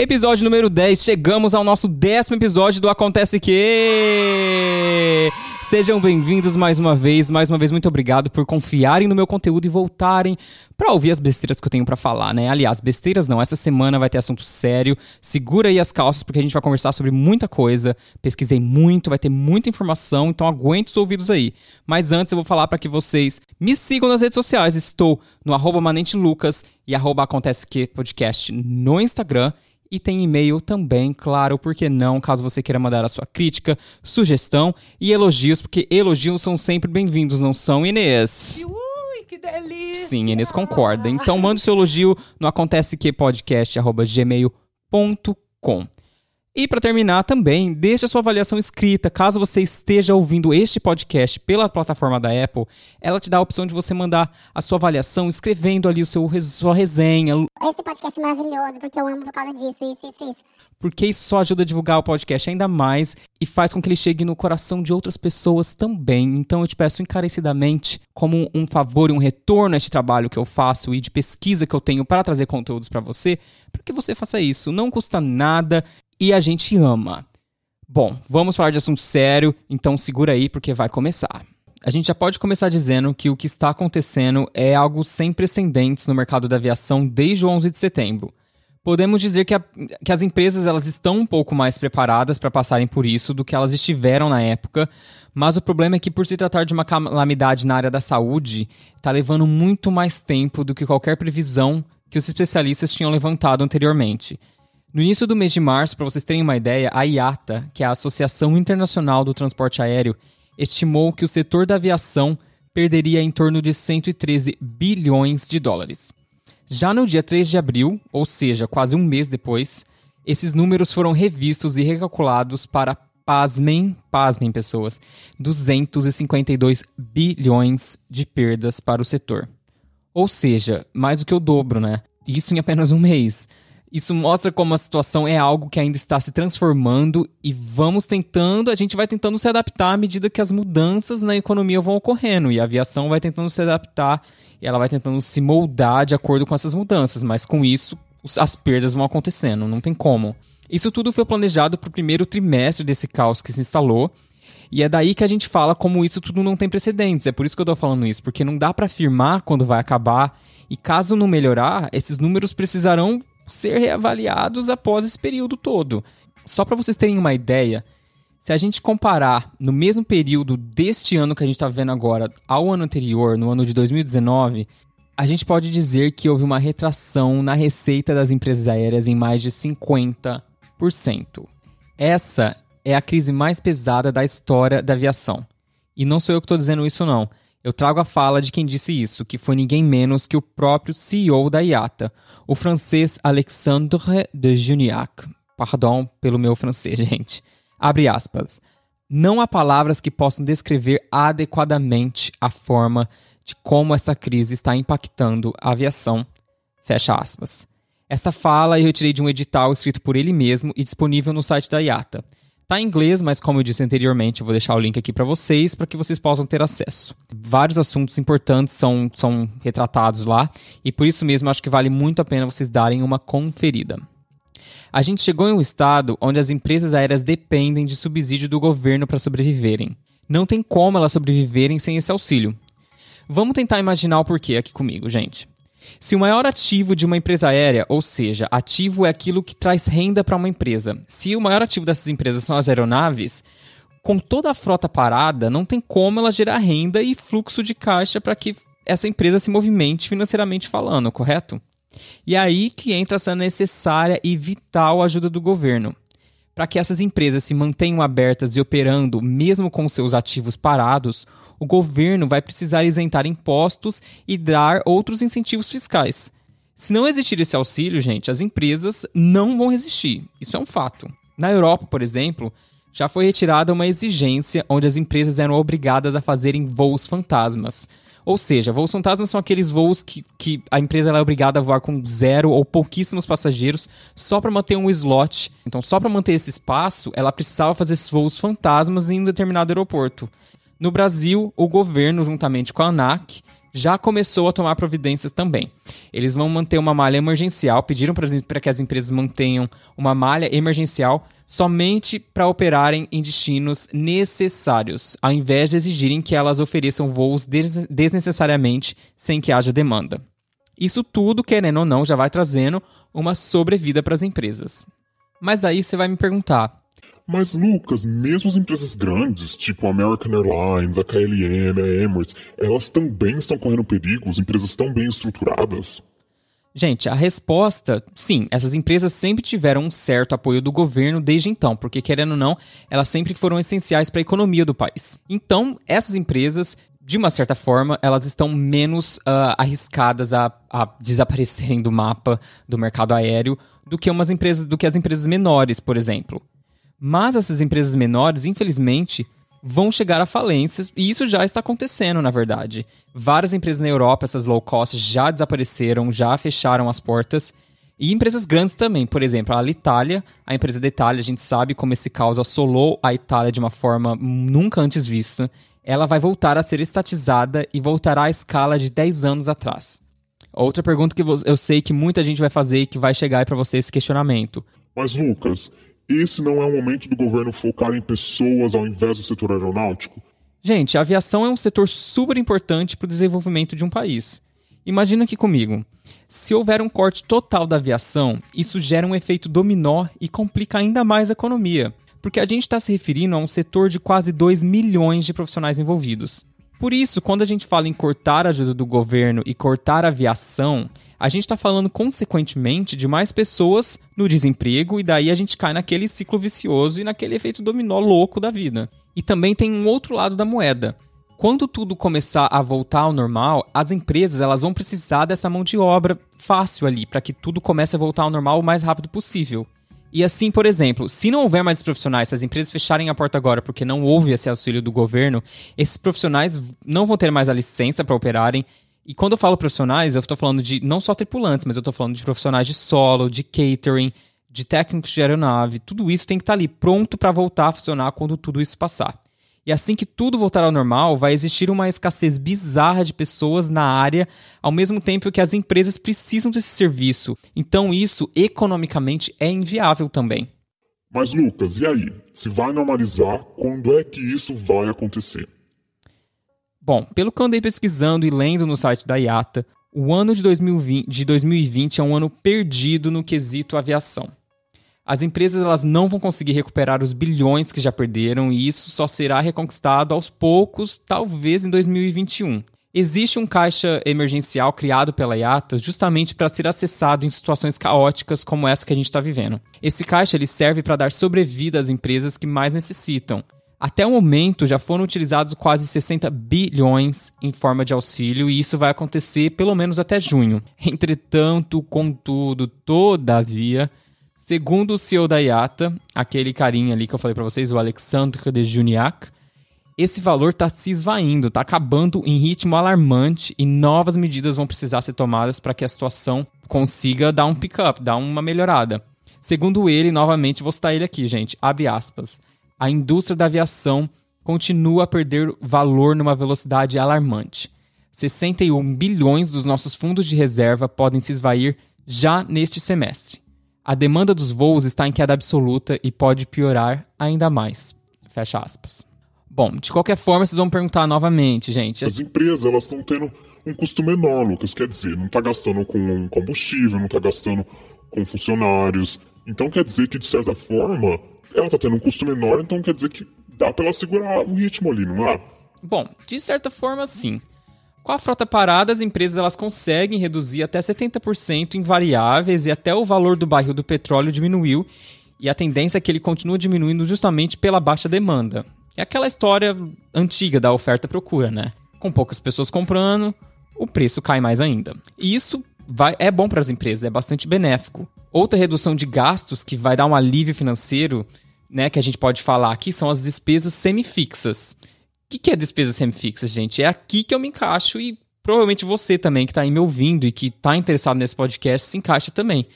Episódio número 10, chegamos ao nosso décimo episódio do Acontece Que. Sejam bem-vindos mais uma vez. Mais uma vez, muito obrigado por confiarem no meu conteúdo e voltarem para ouvir as besteiras que eu tenho para falar, né? Aliás, besteiras não, essa semana vai ter assunto sério. Segura aí as calças porque a gente vai conversar sobre muita coisa. Pesquisei muito, vai ter muita informação, então aguente os ouvidos aí. Mas antes eu vou falar para que vocês me sigam nas redes sociais. Estou no arroba Manente Lucas e Acontece Que Podcast no Instagram e tem e-mail também, claro, por que não, caso você queira mandar a sua crítica, sugestão e elogios, porque elogios são sempre bem-vindos, não são, Inês? Ui, que delícia! Sim, Inês concorda. Então manda o seu elogio no acontecequepodcast.gmail.com. E para terminar também, deixe a sua avaliação escrita. Caso você esteja ouvindo este podcast pela plataforma da Apple, ela te dá a opção de você mandar a sua avaliação escrevendo ali o seu sua resenha. Esse podcast é maravilhoso porque eu amo por causa disso, isso, isso, isso. Porque isso só ajuda a divulgar o podcast ainda mais e faz com que ele chegue no coração de outras pessoas também. Então eu te peço encarecidamente, como um favor e um retorno a este trabalho que eu faço e de pesquisa que eu tenho para trazer conteúdos para você, para que você faça isso. Não custa nada e a gente ama. Bom, vamos falar de assunto sério, então segura aí porque vai começar. A gente já pode começar dizendo que o que está acontecendo é algo sem precedentes no mercado da aviação desde o 11 de setembro. Podemos dizer que, a, que as empresas elas estão um pouco mais preparadas para passarem por isso do que elas estiveram na época, mas o problema é que, por se tratar de uma calamidade na área da saúde, está levando muito mais tempo do que qualquer previsão que os especialistas tinham levantado anteriormente. No início do mês de março, para vocês terem uma ideia, a IATA, que é a Associação Internacional do Transporte Aéreo, estimou que o setor da aviação perderia em torno de 113 bilhões de dólares. Já no dia 3 de abril, ou seja, quase um mês depois, esses números foram revistos e recalculados para, pasmem, pasmem pessoas, 252 bilhões de perdas para o setor. Ou seja, mais do que o dobro, né? Isso em apenas um mês. Isso mostra como a situação é algo que ainda está se transformando e vamos tentando, a gente vai tentando se adaptar à medida que as mudanças na economia vão ocorrendo e a aviação vai tentando se adaptar e ela vai tentando se moldar de acordo com essas mudanças, mas com isso as perdas vão acontecendo, não tem como. Isso tudo foi planejado para o primeiro trimestre desse caos que se instalou. E é daí que a gente fala como isso tudo não tem precedentes. É por isso que eu estou falando isso, porque não dá para afirmar quando vai acabar. E caso não melhorar, esses números precisarão ser reavaliados após esse período todo. Só para vocês terem uma ideia, se a gente comparar no mesmo período deste ano que a gente está vendo agora ao ano anterior, no ano de 2019, a gente pode dizer que houve uma retração na receita das empresas aéreas em mais de 50%. Essa é a crise mais pesada da história da aviação. E não sou eu que estou dizendo isso, não. Eu trago a fala de quem disse isso, que foi ninguém menos que o próprio CEO da IATA, o francês Alexandre de Juniac. Pardon pelo meu francês, gente. Abre aspas. Não há palavras que possam descrever adequadamente a forma de como esta crise está impactando a aviação. Fecha aspas. Esta fala eu retirei de um edital escrito por ele mesmo e disponível no site da IATA. Tá em inglês, mas como eu disse anteriormente, eu vou deixar o link aqui para vocês para que vocês possam ter acesso. Vários assuntos importantes são, são retratados lá e por isso mesmo acho que vale muito a pena vocês darem uma conferida. A gente chegou em um estado onde as empresas aéreas dependem de subsídio do governo para sobreviverem. Não tem como elas sobreviverem sem esse auxílio. Vamos tentar imaginar o porquê aqui comigo, gente. Se o maior ativo de uma empresa aérea, ou seja, ativo é aquilo que traz renda para uma empresa, se o maior ativo dessas empresas são as aeronaves, com toda a frota parada, não tem como ela gerar renda e fluxo de caixa para que essa empresa se movimente financeiramente falando, correto? E é aí que entra essa necessária e vital ajuda do governo. Para que essas empresas se mantenham abertas e operando mesmo com seus ativos parados, o governo vai precisar isentar impostos e dar outros incentivos fiscais. Se não existir esse auxílio, gente, as empresas não vão resistir. Isso é um fato. Na Europa, por exemplo, já foi retirada uma exigência onde as empresas eram obrigadas a fazerem voos fantasmas. Ou seja, voos fantasmas são aqueles voos que, que a empresa é obrigada a voar com zero ou pouquíssimos passageiros só para manter um slot. Então, só para manter esse espaço, ela precisava fazer esses voos fantasmas em um determinado aeroporto. No Brasil, o governo, juntamente com a ANAC, já começou a tomar providências também. Eles vão manter uma malha emergencial, pediram para que as empresas mantenham uma malha emergencial somente para operarem em destinos necessários, ao invés de exigirem que elas ofereçam voos des desnecessariamente sem que haja demanda. Isso tudo, querendo ou não, já vai trazendo uma sobrevida para as empresas. Mas aí você vai me perguntar: mas, Lucas, mesmo as empresas grandes, tipo a American Airlines, a KLM, a Emirates, elas também estão correndo perigo? As empresas estão bem estruturadas? Gente, a resposta, sim, essas empresas sempre tiveram um certo apoio do governo desde então, porque querendo ou não, elas sempre foram essenciais para a economia do país. Então, essas empresas, de uma certa forma, elas estão menos uh, arriscadas a, a desaparecerem do mapa do mercado aéreo do que umas empresas, do que as empresas menores, por exemplo. Mas essas empresas menores, infelizmente, vão chegar à falência, e isso já está acontecendo, na verdade. Várias empresas na Europa, essas low cost, já desapareceram, já fecharam as portas. E empresas grandes também, por exemplo, a Alitalia, a empresa da Itália, a gente sabe como esse caos assolou a Itália de uma forma nunca antes vista. Ela vai voltar a ser estatizada e voltará à escala de 10 anos atrás. Outra pergunta que eu sei que muita gente vai fazer e que vai chegar para você esse questionamento. Mas, Lucas, esse não é o momento do governo focar em pessoas ao invés do setor aeronáutico? Gente, a aviação é um setor super importante para o desenvolvimento de um país. Imagina aqui comigo. Se houver um corte total da aviação, isso gera um efeito dominó e complica ainda mais a economia, porque a gente está se referindo a um setor de quase 2 milhões de profissionais envolvidos. Por isso, quando a gente fala em cortar a ajuda do governo e cortar a aviação, a gente está falando consequentemente de mais pessoas no desemprego e daí a gente cai naquele ciclo vicioso e naquele efeito dominó louco da vida. E também tem um outro lado da moeda. Quando tudo começar a voltar ao normal, as empresas elas vão precisar dessa mão de obra fácil ali para que tudo comece a voltar ao normal o mais rápido possível. E assim, por exemplo, se não houver mais profissionais, se as empresas fecharem a porta agora porque não houve esse auxílio do governo, esses profissionais não vão ter mais a licença para operarem. E quando eu falo profissionais, eu estou falando de não só tripulantes, mas eu estou falando de profissionais de solo, de catering, de técnicos de aeronave. Tudo isso tem que estar tá ali pronto para voltar a funcionar quando tudo isso passar. E assim que tudo voltar ao normal, vai existir uma escassez bizarra de pessoas na área, ao mesmo tempo que as empresas precisam desse serviço. Então, isso economicamente é inviável também. Mas, Lucas, e aí? Se vai normalizar, quando é que isso vai acontecer? Bom, pelo que eu andei pesquisando e lendo no site da IATA, o ano de 2020, de 2020 é um ano perdido no quesito aviação. As empresas elas não vão conseguir recuperar os bilhões que já perderam e isso só será reconquistado aos poucos, talvez em 2021. Existe um caixa emergencial criado pela IATA justamente para ser acessado em situações caóticas como essa que a gente está vivendo. Esse caixa ele serve para dar sobrevida às empresas que mais necessitam. Até o momento já foram utilizados quase 60 bilhões em forma de auxílio e isso vai acontecer pelo menos até junho. Entretanto, contudo, todavia, Segundo o CEO da IATA, aquele carinha ali que eu falei para vocês, o Alexandre de Juniac, esse valor está se esvaindo, está acabando em ritmo alarmante e novas medidas vão precisar ser tomadas para que a situação consiga dar um pick-up, dar uma melhorada. Segundo ele, novamente, vou citar ele aqui, gente, abre aspas, a indústria da aviação continua a perder valor numa velocidade alarmante. 61 bilhões dos nossos fundos de reserva podem se esvair já neste semestre. A demanda dos voos está em queda absoluta e pode piorar ainda mais. Fecha aspas. Bom, de qualquer forma, vocês vão perguntar novamente, gente. As empresas, elas estão tendo um custo menor, Lucas. Quer dizer, não está gastando com combustível, não está gastando com funcionários. Então quer dizer que, de certa forma, ela está tendo um custo menor, então quer dizer que dá para ela segurar o ritmo ali, não é? Bom, de certa forma, sim. Com a frota parada, as empresas elas conseguem reduzir até 70% em variáveis e até o valor do barril do petróleo diminuiu, e a tendência é que ele continue diminuindo justamente pela baixa demanda. É aquela história antiga da oferta e procura, né? Com poucas pessoas comprando, o preço cai mais ainda. E isso vai, é bom para as empresas, é bastante benéfico. Outra redução de gastos que vai dar um alívio financeiro, né, que a gente pode falar aqui, são as despesas semifixas que, que é despesa semi-fixa, gente? É aqui que eu me encaixo e provavelmente você também que está aí me ouvindo e que está interessado nesse podcast se encaixa também.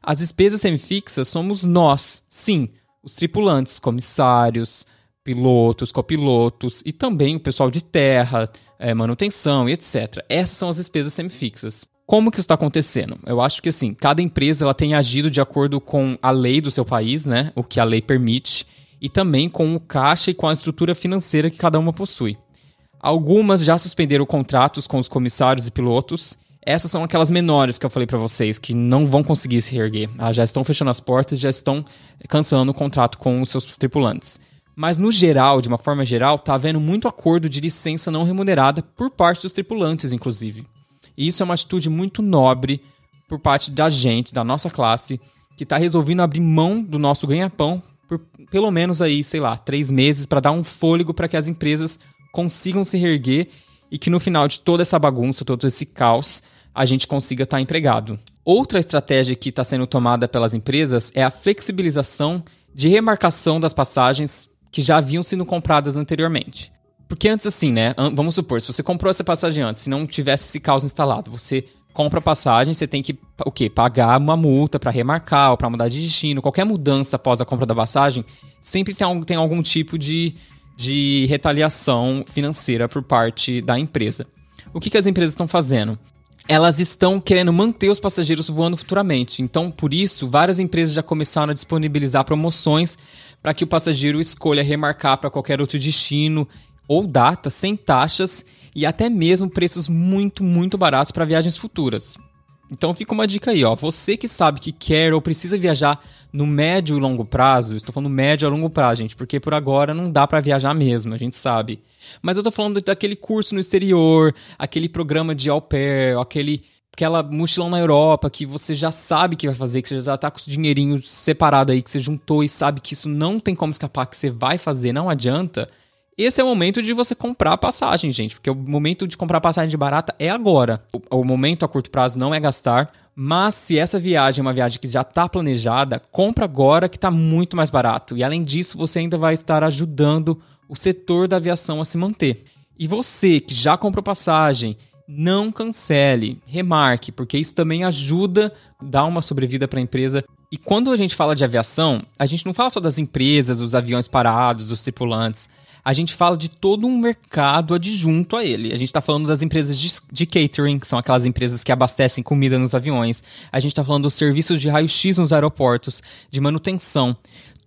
As despesas semifixas somos nós, sim, os tripulantes, comissários, pilotos, copilotos e também o pessoal de terra, é, manutenção e etc. Essas são as despesas semifixas. Como que isso está acontecendo? Eu acho que assim, cada empresa ela tem agido de acordo com a lei do seu país, né? O que a lei permite, e também com o caixa e com a estrutura financeira que cada uma possui. Algumas já suspenderam contratos com os comissários e pilotos. Essas são aquelas menores que eu falei para vocês, que não vão conseguir se reerguer. Já estão fechando as portas, já estão cancelando o contrato com os seus tripulantes. Mas no geral, de uma forma geral, tá havendo muito acordo de licença não remunerada por parte dos tripulantes, inclusive. E isso é uma atitude muito nobre por parte da gente, da nossa classe, que está resolvendo abrir mão do nosso ganha-pão por pelo menos aí, sei lá, três meses para dar um fôlego para que as empresas consigam se reerguer e que no final de toda essa bagunça, todo esse caos, a gente consiga estar tá empregado. Outra estratégia que está sendo tomada pelas empresas é a flexibilização de remarcação das passagens que já haviam sido compradas anteriormente. Porque antes, assim, né? Vamos supor, se você comprou essa passagem antes, se não tivesse esse caos instalado, você compra a passagem, você tem que o quê? Pagar uma multa para remarcar ou para mudar de destino. Qualquer mudança após a compra da passagem sempre tem, tem algum tipo de, de retaliação financeira por parte da empresa. O que, que as empresas estão fazendo? Elas estão querendo manter os passageiros voando futuramente. Então, por isso, várias empresas já começaram a disponibilizar promoções para que o passageiro escolha remarcar para qualquer outro destino ou data sem taxas e até mesmo preços muito, muito baratos para viagens futuras. Então fica uma dica aí, ó. Você que sabe que quer ou precisa viajar no médio e longo prazo, estou falando médio a longo prazo, gente, porque por agora não dá para viajar mesmo, a gente sabe. Mas eu tô falando daquele curso no exterior, aquele programa de au pair, aquele aquela mochilão na Europa que você já sabe que vai fazer, que você já tá com o dinheirinho separado aí, que você juntou e sabe que isso não tem como escapar, que você vai fazer, não adianta. Esse é o momento de você comprar passagem, gente, porque o momento de comprar passagem barata é agora. O, o momento a curto prazo não é gastar, mas se essa viagem é uma viagem que já está planejada, compra agora que está muito mais barato. E além disso, você ainda vai estar ajudando o setor da aviação a se manter. E você que já comprou passagem, não cancele, remarque, porque isso também ajuda a dar uma sobrevida para a empresa. E quando a gente fala de aviação, a gente não fala só das empresas, dos aviões parados, dos tripulantes a gente fala de todo um mercado adjunto a ele. A gente está falando das empresas de, de, catering, que são aquelas empresas que abastecem comida nos aviões. A gente está falando dos serviços de raio-x nos aeroportos, de manutenção.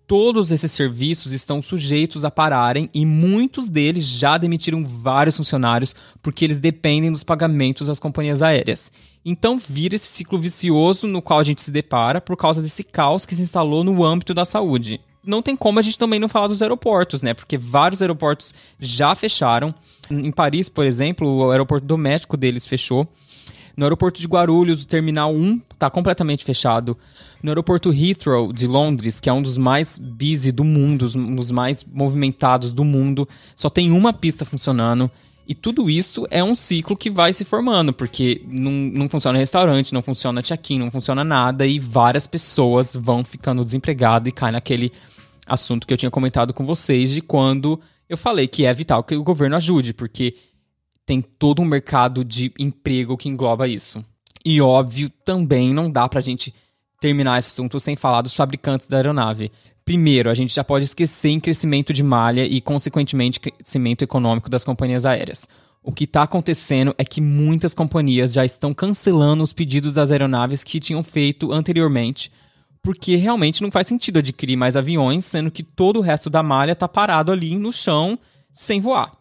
Todos esses serviços estão sujeitos a pararem e muitos deles já demitiram vários funcionários porque eles dependem dos pagamentos das companhias aéreas. Então vira esse ciclo vicioso no qual a gente se depara por causa desse caos que se instalou no âmbito da saúde não tem como a gente também não falar dos aeroportos, né? Porque vários aeroportos já fecharam. Em Paris, por exemplo, o aeroporto doméstico deles fechou. No aeroporto de Guarulhos, o Terminal 1 está completamente fechado. No aeroporto Heathrow de Londres, que é um dos mais busy do mundo, um dos mais movimentados do mundo, só tem uma pista funcionando. E tudo isso é um ciclo que vai se formando, porque não, não funciona restaurante, não funciona check-in, não funciona nada, e várias pessoas vão ficando desempregadas e caem naquele assunto que eu tinha comentado com vocês de quando eu falei que é vital que o governo ajude, porque tem todo um mercado de emprego que engloba isso. E óbvio, também não dá pra gente terminar esse assunto sem falar dos fabricantes da aeronave. Primeiro, a gente já pode esquecer em crescimento de malha e, consequentemente, crescimento econômico das companhias aéreas. O que está acontecendo é que muitas companhias já estão cancelando os pedidos das aeronaves que tinham feito anteriormente porque realmente não faz sentido adquirir mais aviões, sendo que todo o resto da malha está parado ali no chão sem voar.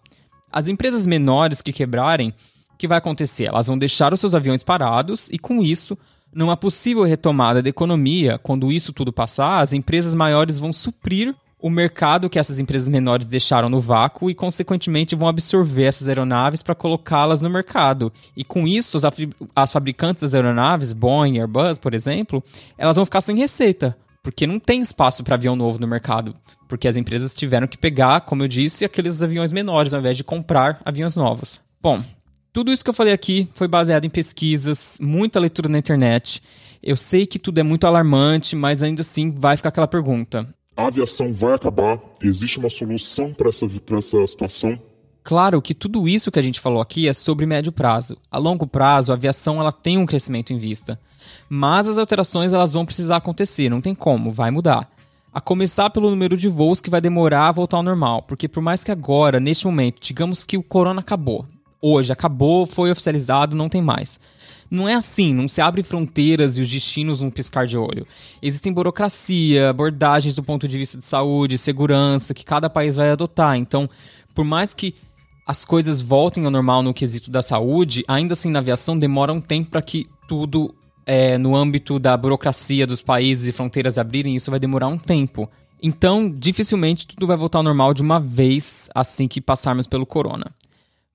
As empresas menores que quebrarem, o que vai acontecer? Elas vão deixar os seus aviões parados e, com isso, numa possível retomada da economia, quando isso tudo passar, as empresas maiores vão suprir o mercado que essas empresas menores deixaram no vácuo e, consequentemente, vão absorver essas aeronaves para colocá-las no mercado. E com isso, as fabricantes das aeronaves, Boeing, Airbus, por exemplo, elas vão ficar sem receita, porque não tem espaço para avião novo no mercado. Porque as empresas tiveram que pegar, como eu disse, aqueles aviões menores ao invés de comprar aviões novos. Bom, tudo isso que eu falei aqui foi baseado em pesquisas, muita leitura na internet. Eu sei que tudo é muito alarmante, mas ainda assim vai ficar aquela pergunta: a aviação vai acabar? Existe uma solução para essa, essa situação? Claro que tudo isso que a gente falou aqui é sobre médio prazo. A longo prazo, a aviação ela tem um crescimento em vista. Mas as alterações elas vão precisar acontecer, não tem como, vai mudar. A começar pelo número de voos que vai demorar a voltar ao normal, porque por mais que agora, neste momento, digamos que o corona acabou, hoje acabou, foi oficializado, não tem mais. Não é assim, não se abre fronteiras e os destinos num piscar de olho. Existem burocracia, abordagens do ponto de vista de saúde, segurança, que cada país vai adotar. Então, por mais que as coisas voltem ao normal no quesito da saúde, ainda assim na aviação demora um tempo para que tudo é, no âmbito da burocracia dos países e fronteiras abrirem, isso vai demorar um tempo. Então, dificilmente tudo vai voltar ao normal de uma vez assim que passarmos pelo corona.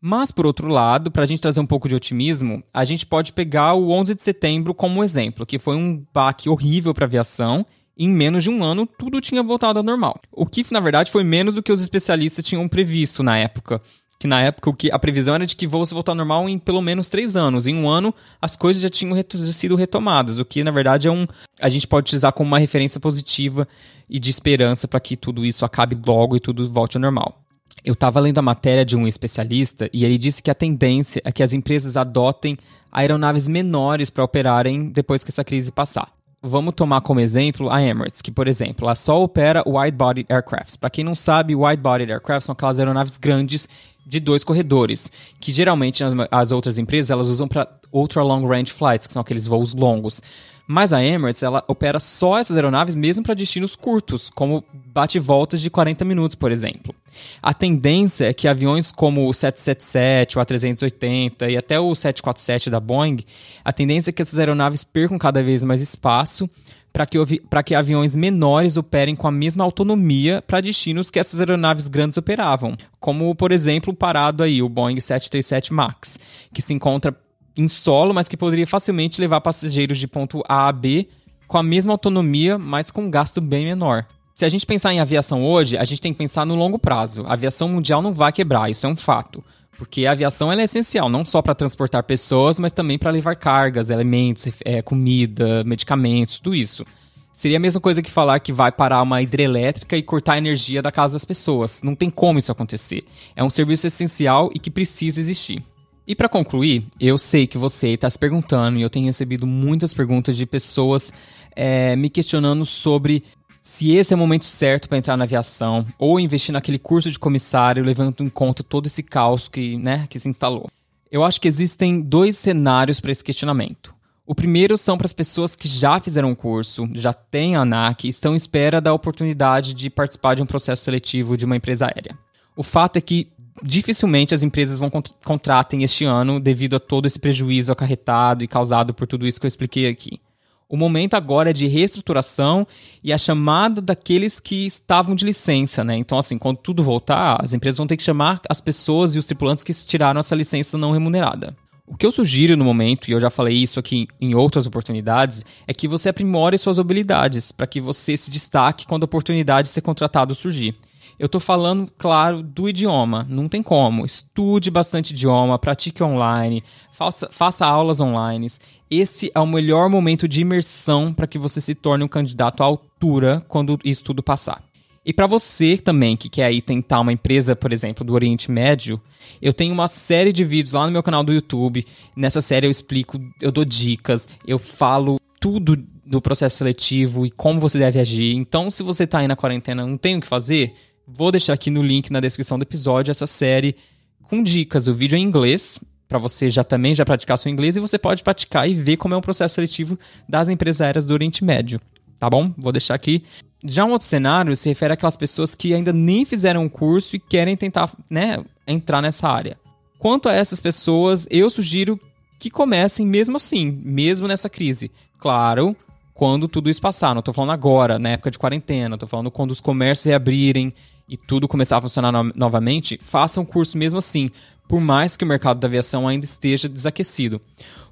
Mas, por outro lado, para a gente trazer um pouco de otimismo, a gente pode pegar o 11 de setembro como exemplo, que foi um baque horrível para a aviação. Em menos de um ano, tudo tinha voltado ao normal. O que, na verdade, foi menos do que os especialistas tinham previsto na época. Que na época o que a previsão era de que voos voltar ao normal em pelo menos três anos. Em um ano, as coisas já tinham reto sido retomadas, o que na verdade é um. A gente pode utilizar como uma referência positiva e de esperança para que tudo isso acabe logo e tudo volte ao normal. Eu estava lendo a matéria de um especialista e ele disse que a tendência é que as empresas adotem aeronaves menores para operarem depois que essa crise passar. Vamos tomar como exemplo a Emirates, que, por exemplo, ela só opera wide-body aircrafts. Para quem não sabe, wide-body aircrafts são aquelas aeronaves grandes de dois corredores, que geralmente as outras empresas elas usam para ultra long range flights, que são aqueles voos longos. Mas a Emirates, ela opera só essas aeronaves mesmo para destinos curtos, como bate-voltas de 40 minutos, por exemplo. A tendência é que aviões como o 777, o A380 e até o 747 da Boeing, a tendência é que essas aeronaves percam cada vez mais espaço para que, que aviões menores operem com a mesma autonomia para destinos que essas aeronaves grandes operavam, como, por exemplo, parado aí o Boeing 737 MAX, que se encontra em solo, mas que poderia facilmente levar passageiros de ponto A a B com a mesma autonomia, mas com um gasto bem menor. Se a gente pensar em aviação hoje, a gente tem que pensar no longo prazo. A aviação mundial não vai quebrar, isso é um fato. Porque a aviação é essencial, não só para transportar pessoas, mas também para levar cargas, elementos, é, comida, medicamentos, tudo isso. Seria a mesma coisa que falar que vai parar uma hidrelétrica e cortar a energia da casa das pessoas. Não tem como isso acontecer. É um serviço essencial e que precisa existir. E para concluir, eu sei que você está se perguntando, e eu tenho recebido muitas perguntas de pessoas é, me questionando sobre se esse é o momento certo para entrar na aviação ou investir naquele curso de comissário, levando em conta todo esse caos que, né, que se instalou. Eu acho que existem dois cenários para esse questionamento. O primeiro são para as pessoas que já fizeram o curso, já têm a ANAC e estão em espera da oportunidade de participar de um processo seletivo de uma empresa aérea. O fato é que dificilmente as empresas vão cont contratem este ano devido a todo esse prejuízo acarretado e causado por tudo isso que eu expliquei aqui. O momento agora é de reestruturação e a chamada daqueles que estavam de licença, né? Então, assim, quando tudo voltar, as empresas vão ter que chamar as pessoas e os tripulantes que tiraram essa licença não remunerada. O que eu sugiro no momento, e eu já falei isso aqui em outras oportunidades, é que você aprimore suas habilidades para que você se destaque quando a oportunidade de ser contratado surgir. Eu tô falando, claro, do idioma. Não tem como. Estude bastante idioma, pratique online, faça, faça aulas online. Esse é o melhor momento de imersão para que você se torne um candidato à altura quando isso tudo passar. E para você também que quer aí tentar uma empresa, por exemplo, do Oriente Médio, eu tenho uma série de vídeos lá no meu canal do YouTube. Nessa série eu explico, eu dou dicas, eu falo tudo do processo seletivo e como você deve agir. Então, se você está aí na quarentena, não tem o que fazer, Vou deixar aqui no link na descrição do episódio essa série com dicas. O vídeo é em inglês, para você já também já praticar seu inglês e você pode praticar e ver como é um processo seletivo das empresas aéreas do Oriente Médio. Tá bom? Vou deixar aqui. Já um outro cenário se refere àquelas pessoas que ainda nem fizeram o um curso e querem tentar né, entrar nessa área. Quanto a essas pessoas, eu sugiro que comecem mesmo assim, mesmo nessa crise. Claro, quando tudo isso passar. Não estou falando agora, na época de quarentena. Estou falando quando os comércios reabrirem e tudo começar a funcionar no novamente. Façam um curso mesmo assim, por mais que o mercado da aviação ainda esteja desaquecido.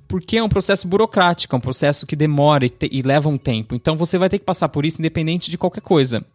Porque é um processo burocrático, é um processo que demora e, e leva um tempo. Então você vai ter que passar por isso independente de qualquer coisa.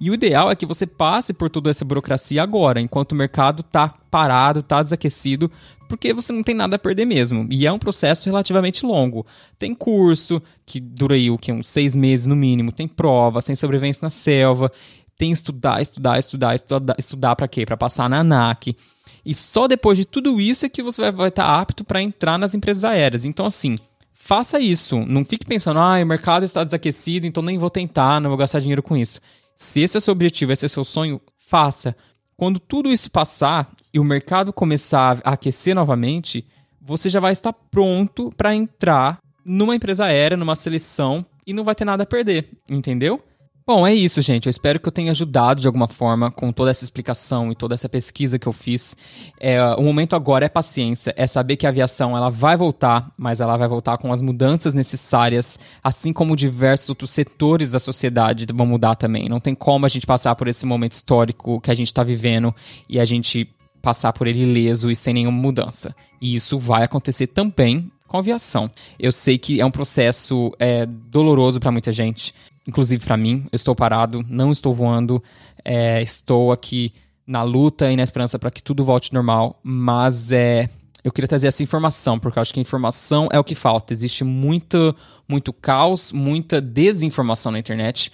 E o ideal é que você passe por toda essa burocracia agora, enquanto o mercado está parado, está desaquecido, porque você não tem nada a perder mesmo. E é um processo relativamente longo. Tem curso, que dura aí o que? Uns seis meses no mínimo, tem prova, tem sobrevivência na selva, tem estudar, estudar, estudar, estudar, estudar para quê? Para passar na ANAC. E só depois de tudo isso é que você vai, estar tá apto para entrar nas empresas aéreas. Então, assim, faça isso. Não fique pensando, ah, o mercado está desaquecido, então nem vou tentar, não vou gastar dinheiro com isso. Se esse é seu objetivo, esse é seu sonho, faça. Quando tudo isso passar e o mercado começar a aquecer novamente, você já vai estar pronto para entrar numa empresa aérea, numa seleção e não vai ter nada a perder, entendeu? Bom, é isso, gente. Eu espero que eu tenha ajudado de alguma forma com toda essa explicação e toda essa pesquisa que eu fiz. É, o momento agora é paciência, é saber que a aviação ela vai voltar, mas ela vai voltar com as mudanças necessárias, assim como diversos outros setores da sociedade vão mudar também. Não tem como a gente passar por esse momento histórico que a gente está vivendo e a gente passar por ele ileso e sem nenhuma mudança. E isso vai acontecer também com a aviação. Eu sei que é um processo é, doloroso para muita gente inclusive para mim. Eu estou parado, não estou voando, é, estou aqui na luta e na esperança para que tudo volte normal, mas é, eu queria trazer essa informação, porque eu acho que informação é o que falta. Existe muito, muito caos, muita desinformação na internet.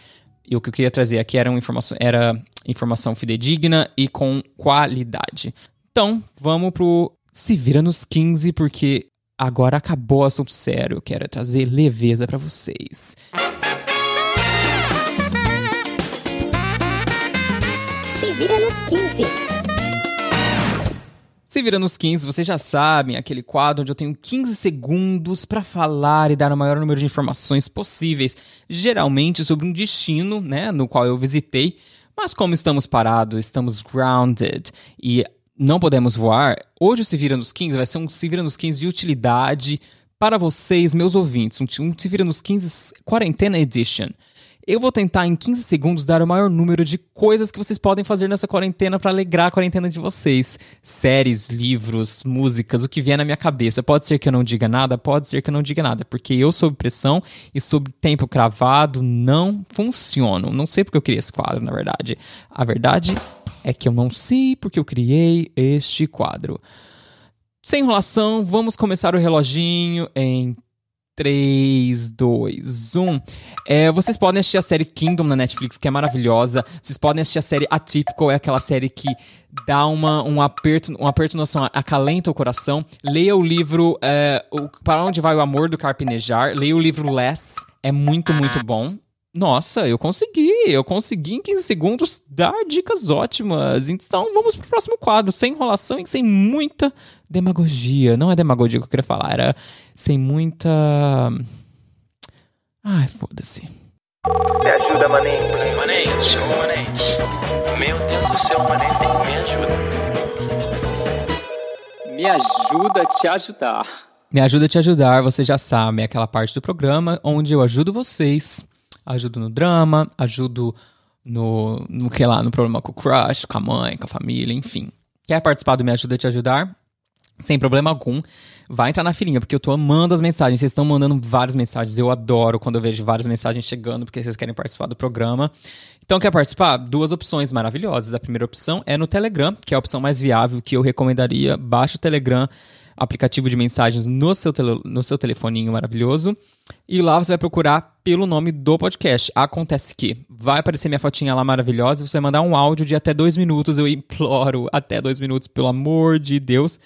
E o que eu queria trazer aqui era, informação, era informação fidedigna e com qualidade. Então, vamos pro Se Vira nos 15, porque agora acabou o assunto sério. Eu quero trazer leveza para vocês. Vira nos 15. Se vira nos 15, vocês já sabem, aquele quadro onde eu tenho 15 segundos para falar e dar o maior número de informações possíveis, geralmente sobre um destino, né, no qual eu visitei, mas como estamos parados, estamos grounded e não podemos voar, hoje o Se Vira nos 15 vai ser um Se Vira nos 15 de utilidade para vocês, meus ouvintes, um, um Se Vira nos 15 Quarentena Edition. Eu vou tentar em 15 segundos dar o maior número de coisas que vocês podem fazer nessa quarentena para alegrar a quarentena de vocês. Séries, livros, músicas, o que vier na minha cabeça. Pode ser que eu não diga nada, pode ser que eu não diga nada, porque eu sob pressão e sob tempo cravado não funciono. Não sei porque eu criei esse quadro, na verdade. A verdade é que eu não sei porque eu criei este quadro. Sem enrolação, vamos começar o reloginho em 3, 2, 1. É, vocês podem assistir a série Kingdom na Netflix, que é maravilhosa. Vocês podem assistir a série Atypical, é aquela série que dá uma, um aperto, um aperto noção, acalenta o coração. Leia o livro é, o, Para Onde Vai o Amor, do Carpinejar. Leia o livro Less, é muito, muito bom. Nossa, eu consegui, eu consegui em 15 segundos dar dicas ótimas. Então vamos pro próximo quadro, sem enrolação e sem muita demagogia. Não é demagogia que eu queria falar, era sem muita. Ai, foda-se. Me ajuda, manente. Manente, ô manente. Meu Deus do céu, manente, me ajuda. Me ajuda a te ajudar. Me ajuda a te ajudar, você já sabe, é aquela parte do programa onde eu ajudo vocês ajudo no drama, ajudo no, no que lá, no problema com o crush, com a mãe, com a família, enfim. Quer participar do Me Ajuda a Te Ajudar? Sem problema algum, vai entrar na filinha, porque eu tô amando as mensagens. Vocês estão mandando várias mensagens. Eu adoro quando eu vejo várias mensagens chegando, porque vocês querem participar do programa. Então, quer participar? Duas opções maravilhosas. A primeira opção é no Telegram, que é a opção mais viável que eu recomendaria. Baixa o Telegram aplicativo de mensagens no seu, tele, no seu telefoninho maravilhoso. E lá você vai procurar pelo nome do podcast. Acontece que vai aparecer minha fotinha lá maravilhosa. Você vai mandar um áudio de até dois minutos. Eu imploro até dois minutos, pelo amor de Deus.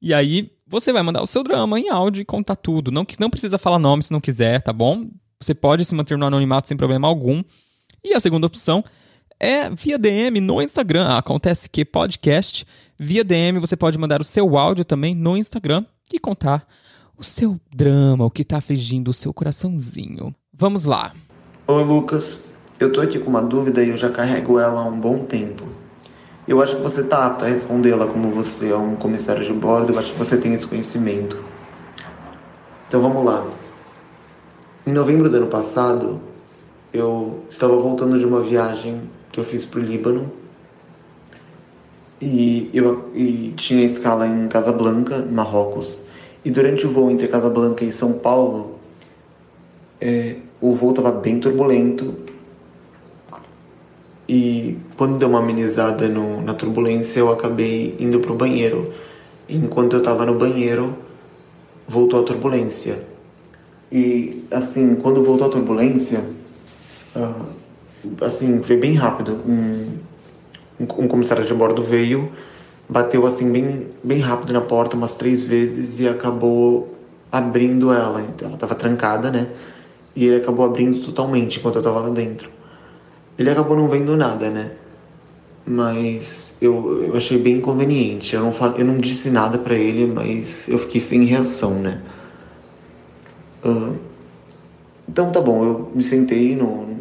E aí você vai mandar o seu drama em áudio e contar tudo. Não, não precisa falar nome se não quiser, tá bom? Você pode se manter no anonimato sem problema algum. E a segunda opção é via DM no Instagram. Acontece que podcast. Via DM você pode mandar o seu áudio também no Instagram e contar o seu drama, o que está afligindo o seu coraçãozinho. Vamos lá. Oi, Lucas. Eu tô aqui com uma dúvida e eu já carrego ela há um bom tempo. Eu acho que você tá apto a respondê-la como você é um comissário de bordo, eu acho que você tem esse conhecimento. Então vamos lá. Em novembro do ano passado, eu estava voltando de uma viagem que eu fiz para o Líbano e eu e tinha escala em Casablanca, Marrocos. E durante o voo entre Casablanca e São Paulo, é, o voo estava bem turbulento. E quando deu uma amenizada no, na turbulência, eu acabei indo para o banheiro. Enquanto eu estava no banheiro, voltou a turbulência. E assim, quando voltou a turbulência, uh, assim, foi bem rápido. Um, um comissário de bordo veio, bateu assim bem, bem rápido na porta umas três vezes e acabou abrindo ela. Ela estava trancada, né? E ele acabou abrindo totalmente enquanto eu estava lá dentro. Ele acabou não vendo nada, né? Mas eu, eu achei bem inconveniente. Eu não, fal... eu não disse nada para ele, mas eu fiquei sem reação, né? Uh, então tá bom, eu me sentei no,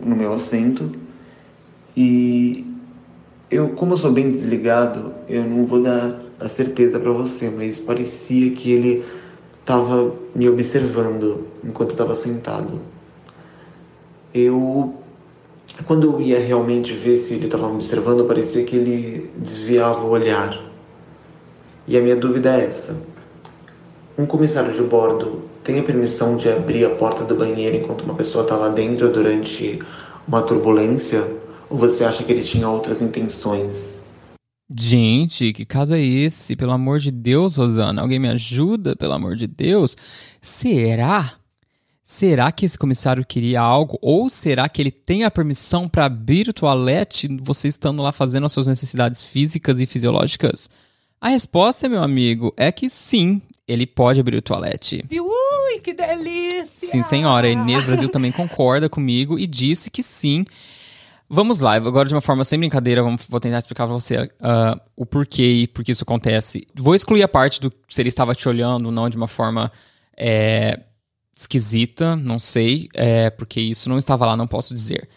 no meu assento e eu, como eu sou bem desligado, eu não vou dar a certeza para você, mas parecia que ele estava me observando enquanto eu estava sentado. Eu quando eu ia realmente ver se ele estava me observando, parecia que ele desviava o olhar. E a minha dúvida é essa: um comissário de bordo tem a permissão de abrir a porta do banheiro enquanto uma pessoa está lá dentro durante uma turbulência? Ou você acha que ele tinha outras intenções? Gente, que caso é esse? Pelo amor de Deus, Rosana, alguém me ajuda, pelo amor de Deus? Será? Será que esse comissário queria algo? Ou será que ele tem a permissão para abrir o toalete você estando lá fazendo as suas necessidades físicas e fisiológicas? A resposta, meu amigo, é que sim, ele pode abrir o toalete. Ui, que delícia! Sim, senhora. A Inês Brasil também concorda comigo e disse que sim. Vamos lá, agora de uma forma sem brincadeira, vamos, vou tentar explicar pra você uh, o porquê e por que isso acontece. Vou excluir a parte do se ele estava te olhando, não de uma forma é, esquisita, não sei, é, porque isso não estava lá, não posso dizer.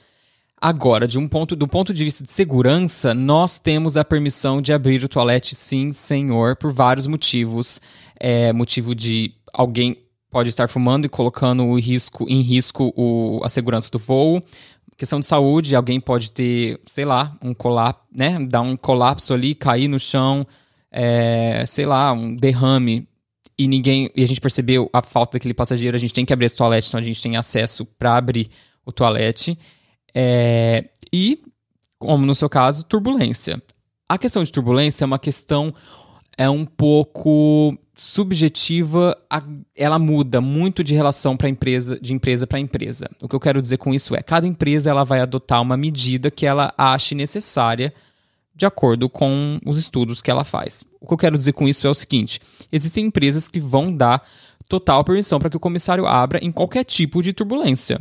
Agora, de um ponto, do ponto de vista de segurança, nós temos a permissão de abrir o toalete, sim, senhor, por vários motivos. É, motivo de alguém pode estar fumando e colocando o risco, em risco o, a segurança do voo. Questão de saúde, alguém pode ter, sei lá, um colapso, né? Dar um colapso ali, cair no chão, é, sei lá, um derrame e ninguém e a gente percebeu a falta daquele passageiro, a gente tem que abrir esse toalete, então a gente tem acesso para abrir o toalete. É, e, como no seu caso, turbulência. A questão de turbulência é uma questão é um pouco subjetiva, ela muda muito de relação para empresa, de empresa para empresa. O que eu quero dizer com isso é, cada empresa ela vai adotar uma medida que ela ache necessária de acordo com os estudos que ela faz. O que eu quero dizer com isso é o seguinte: existem empresas que vão dar total permissão para que o comissário abra em qualquer tipo de turbulência.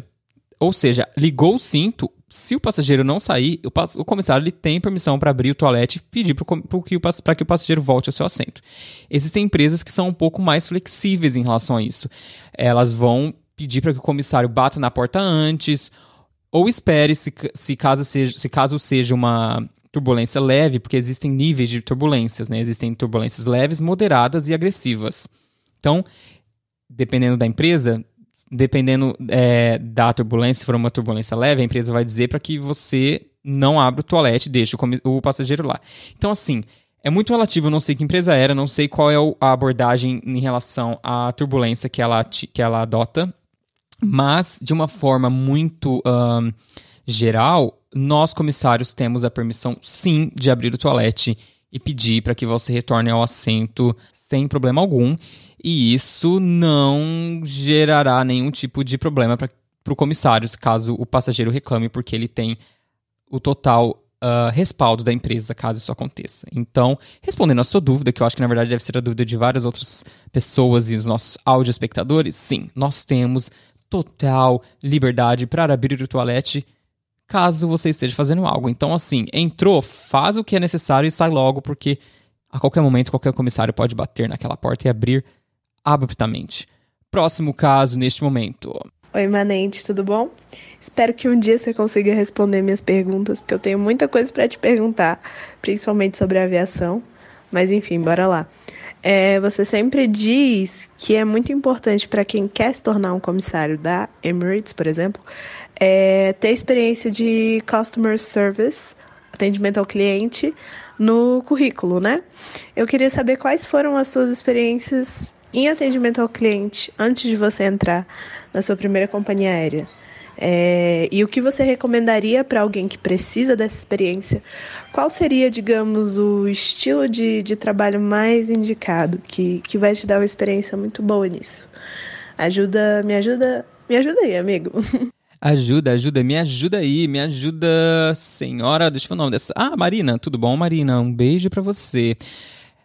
Ou seja, ligou o cinto, se o passageiro não sair, o, comissário ele tem permissão para abrir o toalete e pedir para que o passageiro volte ao seu assento. Existem empresas que são um pouco mais flexíveis em relação a isso. Elas vão pedir para que o comissário bata na porta antes, ou espere se, se, caso, seja, se caso seja uma, turbulência leve, porque existem níveis de turbulências, né? Existem turbulências leves, moderadas e agressivas. Então, dependendo da empresa, dependendo é, da turbulência, se for uma turbulência leve, a empresa vai dizer para que você não abra o toalete e deixe o, o, passageiro lá. Então, assim, é muito relativo, eu não sei que empresa era, não sei qual é a abordagem em relação à turbulência que ela, que ela adota, mas de uma forma muito geral, nós, comissários, temos a permissão, sim, de abrir o toalete e pedir para que você retorne ao assento sem problema algum. E isso não gerará nenhum tipo de problema para o comissário, caso o passageiro reclame, porque ele tem o total uh, respaldo da empresa, caso isso aconteça. Então, respondendo a sua dúvida, que eu acho que na verdade deve ser a dúvida de várias outras pessoas e os nossos áudio espectadores, sim, nós temos total liberdade para abrir o toalete caso você esteja fazendo algo. Então, assim, entrou, faz o que é necessário e sai logo, porque a qualquer momento qualquer comissário pode bater naquela porta e abrir abruptamente. Próximo caso neste momento. Oi, Manente, tudo bom? Espero que um dia você consiga responder minhas perguntas, porque eu tenho muita coisa para te perguntar, principalmente sobre a aviação. Mas enfim, bora lá. É, você sempre diz que é muito importante para quem quer se tornar um comissário da Emirates, por exemplo, é, ter experiência de customer service, atendimento ao cliente, no currículo, né? Eu queria saber quais foram as suas experiências em atendimento ao cliente antes de você entrar na sua primeira companhia aérea. É, e o que você recomendaria para alguém que precisa dessa experiência? Qual seria, digamos, o estilo de, de trabalho mais indicado que, que vai te dar uma experiência muito boa nisso? Ajuda, me ajuda, me ajuda aí, amigo. Ajuda, ajuda, me ajuda aí, me ajuda, senhora. Deixa eu ver o nome dessa. Ah, Marina, tudo bom, Marina? Um beijo para você.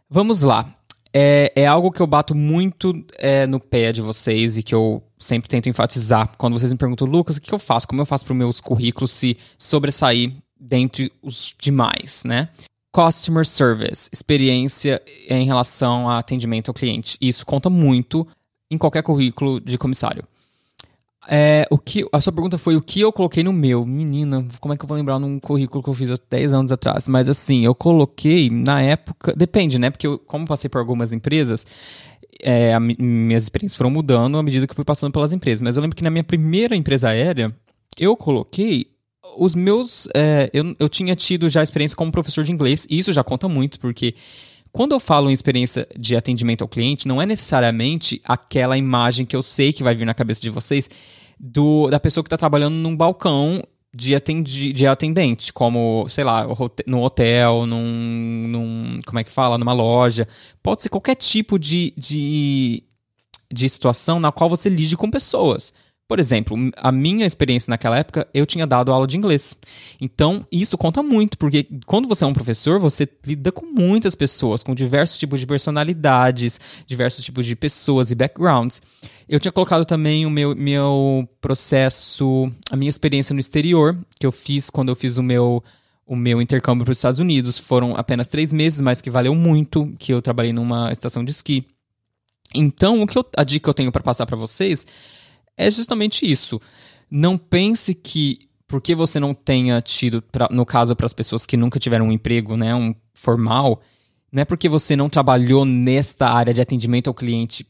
Vamos lá. é, é algo que eu bato muito é, no pé de vocês e que eu sempre tento enfatizar. Quando vocês me perguntam, Lucas, o que eu faço? Como eu faço para os meus currículos se sobressair dentre os demais, né? Customer Service, experiência em relação a atendimento ao cliente. Isso conta muito em qualquer currículo de comissário. É, o que, a sua pergunta foi o que eu coloquei no meu. Menina, como é que eu vou lembrar num currículo que eu fiz há 10 anos atrás? Mas assim, eu coloquei na época. Depende, né? Porque eu, como passei por algumas empresas, é, a, minhas experiências foram mudando à medida que eu fui passando pelas empresas. Mas eu lembro que na minha primeira empresa aérea, eu coloquei os meus. É, eu, eu tinha tido já experiência como professor de inglês, e isso já conta muito, porque quando eu falo em experiência de atendimento ao cliente, não é necessariamente aquela imagem que eu sei que vai vir na cabeça de vocês do, da pessoa que está trabalhando num balcão de, atendi, de atendente, como, sei lá, no hotel, num, num. Como é que fala? Numa loja. Pode ser qualquer tipo de, de, de situação na qual você lide com pessoas. Por exemplo, a minha experiência naquela época, eu tinha dado aula de inglês. Então, isso conta muito, porque quando você é um professor, você lida com muitas pessoas, com diversos tipos de personalidades, diversos tipos de pessoas e backgrounds. Eu tinha colocado também o meu, meu processo, a minha experiência no exterior, que eu fiz quando eu fiz o meu, o meu intercâmbio para os Estados Unidos. Foram apenas três meses, mas que valeu muito, que eu trabalhei numa estação de esqui. Então, o que eu, a dica que eu tenho para passar para vocês é justamente isso. Não pense que porque você não tenha tido, pra, no caso para as pessoas que nunca tiveram um emprego, né, um formal, não é porque você não trabalhou nesta área de atendimento ao cliente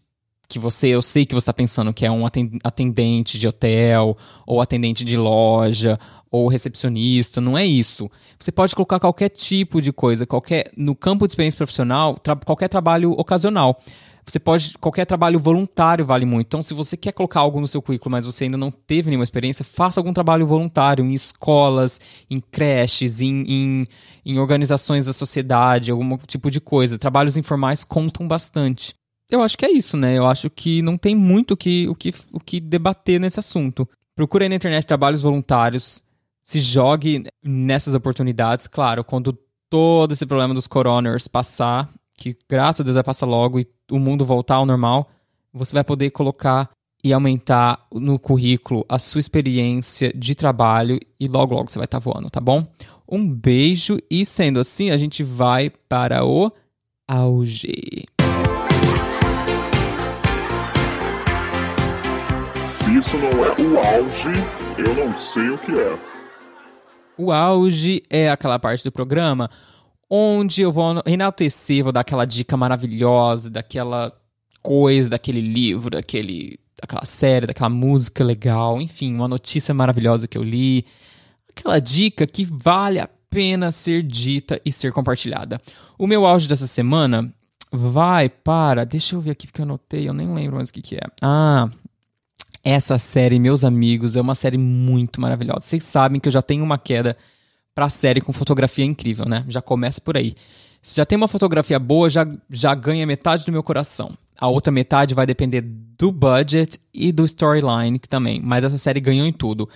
que você, eu sei que você está pensando que é um atendente de hotel, ou atendente de loja, ou recepcionista, não é isso. Você pode colocar qualquer tipo de coisa, qualquer no campo de experiência profissional, tra, qualquer trabalho ocasional. Você pode. Qualquer trabalho voluntário vale muito. Então, se você quer colocar algo no seu currículo, mas você ainda não teve nenhuma experiência, faça algum trabalho voluntário em escolas, em creches, em, em, em organizações da sociedade, algum tipo de coisa. Trabalhos informais contam bastante. Eu acho que é isso, né? Eu acho que não tem muito que, o que, o que debater nesse assunto. Procure na internet trabalhos voluntários, se jogue nessas oportunidades. Claro, quando todo esse problema dos coroners passar, que graças a Deus vai passar logo e o mundo voltar ao normal, você vai poder colocar e aumentar no currículo a sua experiência de trabalho e logo logo você vai estar tá voando, tá bom? Um beijo e sendo assim, a gente vai para o auge. Se isso não é o auge, eu não sei o que é. O auge é aquela parte do programa onde eu vou enaltecer, vou dar aquela dica maravilhosa, daquela coisa, daquele livro, daquele, daquela série, daquela música legal, enfim, uma notícia maravilhosa que eu li, aquela dica que vale a pena ser dita e ser compartilhada. O meu auge dessa semana vai para, deixa eu ver aqui porque eu anotei, eu nem lembro mais o que, que é. Ah, essa série, meus amigos, é uma série muito maravilhosa. Vocês sabem que eu já tenho uma queda pra série com fotografia incrível, né? Já começa por aí. Se já tem uma fotografia boa, já, já ganha metade do meu coração. A outra metade vai depender do budget e do storyline também, mas essa série ganhou em tudo.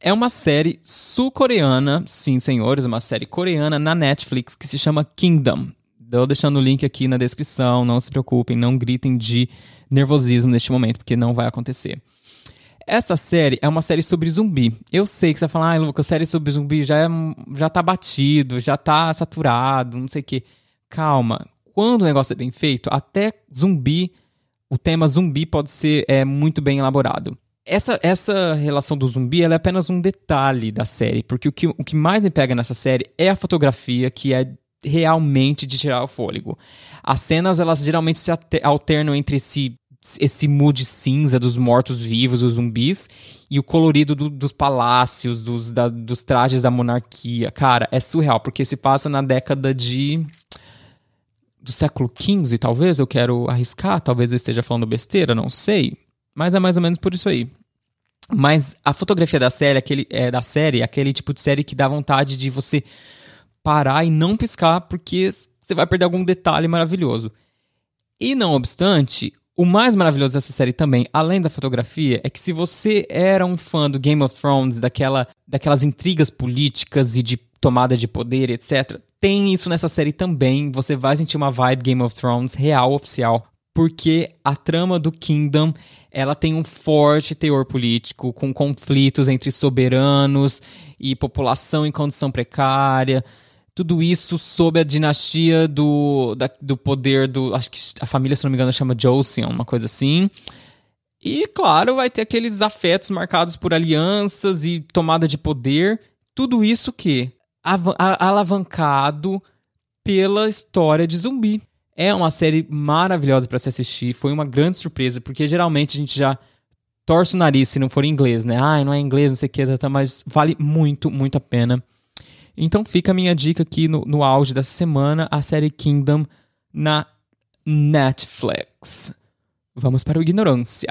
É uma série sul-coreana, sim, senhores, uma série coreana na Netflix que se chama Kingdom. Estou deixando o link aqui na descrição, não se preocupem, não gritem de nervosismo neste momento, porque não vai acontecer. Essa série é uma série sobre zumbi. Eu sei que você vai falar, ah, Lucas, série sobre zumbi já, é, já tá batido, já tá saturado, não sei o quê. Calma. Quando o negócio é bem feito, até zumbi, o tema zumbi pode ser é, muito bem elaborado. Essa, essa relação do zumbi é apenas um detalhe da série, porque o que, o que mais me pega nessa série é a fotografia, que é realmente de tirar o fôlego. As cenas, elas geralmente se alternam entre si esse mood cinza dos mortos-vivos, dos zumbis, e o colorido do, dos palácios, dos, da, dos trajes da monarquia. Cara, é surreal, porque se passa na década de. do século XV, talvez. Eu quero arriscar, talvez eu esteja falando besteira, não sei. Mas é mais ou menos por isso aí. Mas a fotografia da série, aquele, é, da série, é aquele tipo de série que dá vontade de você parar e não piscar, porque você vai perder algum detalhe maravilhoso. E não obstante, o mais maravilhoso dessa série também, além da fotografia, é que se você era um fã do Game of Thrones, daquela, daquelas intrigas políticas e de tomada de poder, etc., tem isso nessa série também. Você vai sentir uma vibe Game of Thrones real, oficial. Porque a trama do Kingdom ela tem um forte teor político, com conflitos entre soberanos e população em condição precária. Tudo isso sob a dinastia do, da, do poder do. Acho que a família, se não me engano, chama Joseon, uma coisa assim. E, claro, vai ter aqueles afetos marcados por alianças e tomada de poder. Tudo isso que? Alavancado pela história de zumbi. É uma série maravilhosa para se assistir. Foi uma grande surpresa, porque geralmente a gente já torce o nariz se não for em inglês, né? Ah, não é inglês, não sei o que, mas vale muito, muito a pena. Então fica a minha dica aqui no, no auge dessa semana, a série Kingdom na Netflix. Vamos para o Ignorância.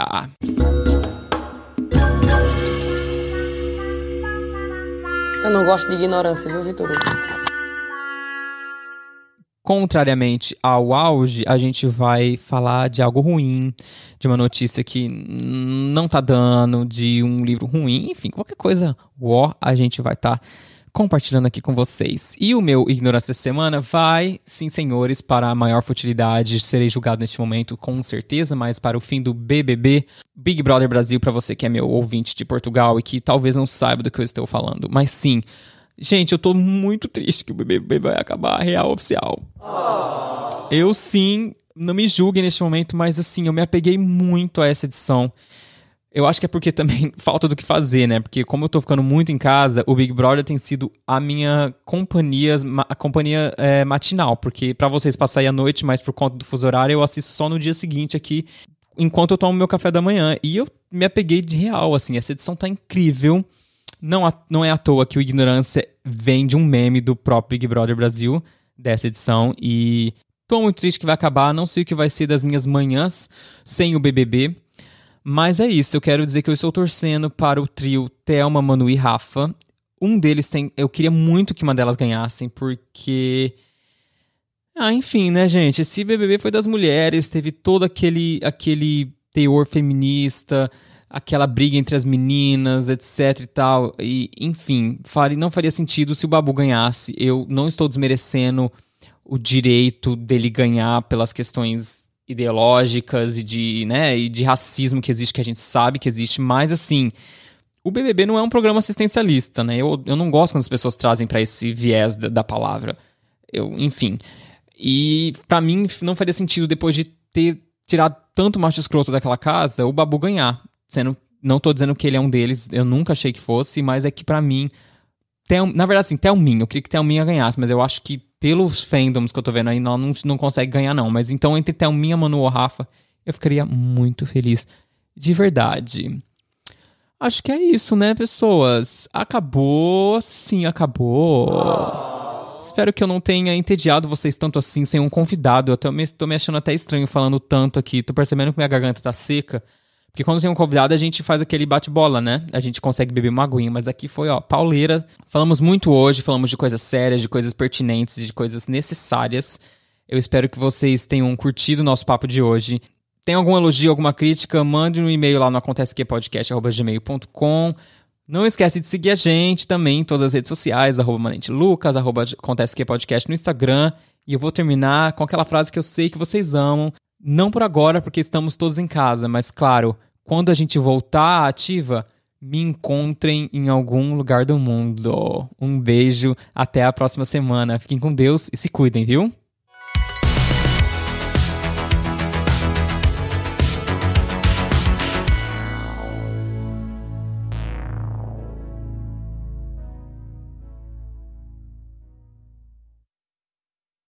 Eu não gosto de ignorância, viu, Vitor? Contrariamente ao auge, a gente vai falar de algo ruim, de uma notícia que não tá dando, de um livro ruim, enfim, qualquer coisa, ó, a gente vai estar tá compartilhando aqui com vocês. E o meu Ignorância Semana vai, sim, senhores, para a maior futilidade. Serei julgado neste momento, com certeza, mas para o fim do BBB, Big Brother Brasil, para você que é meu ouvinte de Portugal e que talvez não saiba do que eu estou falando. Mas sim, gente, eu tô muito triste que o BBB vai acabar real oficial. Eu sim, não me julguem neste momento, mas assim, eu me apeguei muito a essa edição. Eu acho que é porque também falta do que fazer, né? Porque como eu tô ficando muito em casa, o Big Brother tem sido a minha companhia, a companhia é, matinal. Porque para vocês passarem a noite, mas por conta do fuso horário, eu assisto só no dia seguinte aqui, enquanto eu tomo meu café da manhã. E eu me apeguei de real, assim. Essa edição tá incrível. Não, não é à toa que o Ignorância vem de um meme do próprio Big Brother Brasil, dessa edição. E tô muito triste que vai acabar. Não sei o que vai ser das minhas manhãs sem o BBB. Mas é isso, eu quero dizer que eu estou torcendo para o trio Thelma, Manu e Rafa. Um deles tem. Eu queria muito que uma delas ganhassem, porque. Ah, enfim, né, gente? Esse BBB foi das mulheres, teve todo aquele, aquele teor feminista, aquela briga entre as meninas, etc e tal. E, enfim, não faria sentido se o Babu ganhasse. Eu não estou desmerecendo o direito dele ganhar pelas questões ideológicas e de, né, e de racismo que existe, que a gente sabe que existe, mas assim, o BBB não é um programa assistencialista, né? Eu, eu não gosto quando as pessoas trazem para esse viés da, da, palavra. Eu, enfim. E para mim não faria sentido depois de ter tirado tanto macho escroto daquela casa, o Babu ganhar. Sendo, não tô dizendo que ele é um deles, eu nunca achei que fosse, mas é que para mim na verdade, assim, Thelminha, eu queria que Thelminha ganhasse, mas eu acho que pelos fandoms que eu tô vendo aí, não, não, não consegue ganhar, não. Mas então, entre Thelminha, Manu ou Rafa, eu ficaria muito feliz. De verdade. Acho que é isso, né, pessoas? Acabou, sim, acabou. Oh. Espero que eu não tenha entediado vocês tanto assim sem um convidado. Eu tô me, tô me achando até estranho falando tanto aqui. Tô percebendo que minha garganta tá seca. Porque quando tem um convidado, a gente faz aquele bate-bola, né? A gente consegue beber uma aguinha, mas aqui foi, ó, pauleira. Falamos muito hoje, falamos de coisas sérias, de coisas pertinentes, de coisas necessárias. Eu espero que vocês tenham curtido o nosso papo de hoje. Tem algum elogio, alguma crítica, mande um e-mail lá no acontecequepodcast.gmail.com. Não esquece de seguir a gente também em todas as redes sociais, arroba Manente Lucas, arroba Acontece Que Podcast no Instagram. E eu vou terminar com aquela frase que eu sei que vocês amam. Não por agora, porque estamos todos em casa, mas claro, quando a gente voltar ativa, me encontrem em algum lugar do mundo. Um beijo, até a próxima semana. Fiquem com Deus e se cuidem, viu?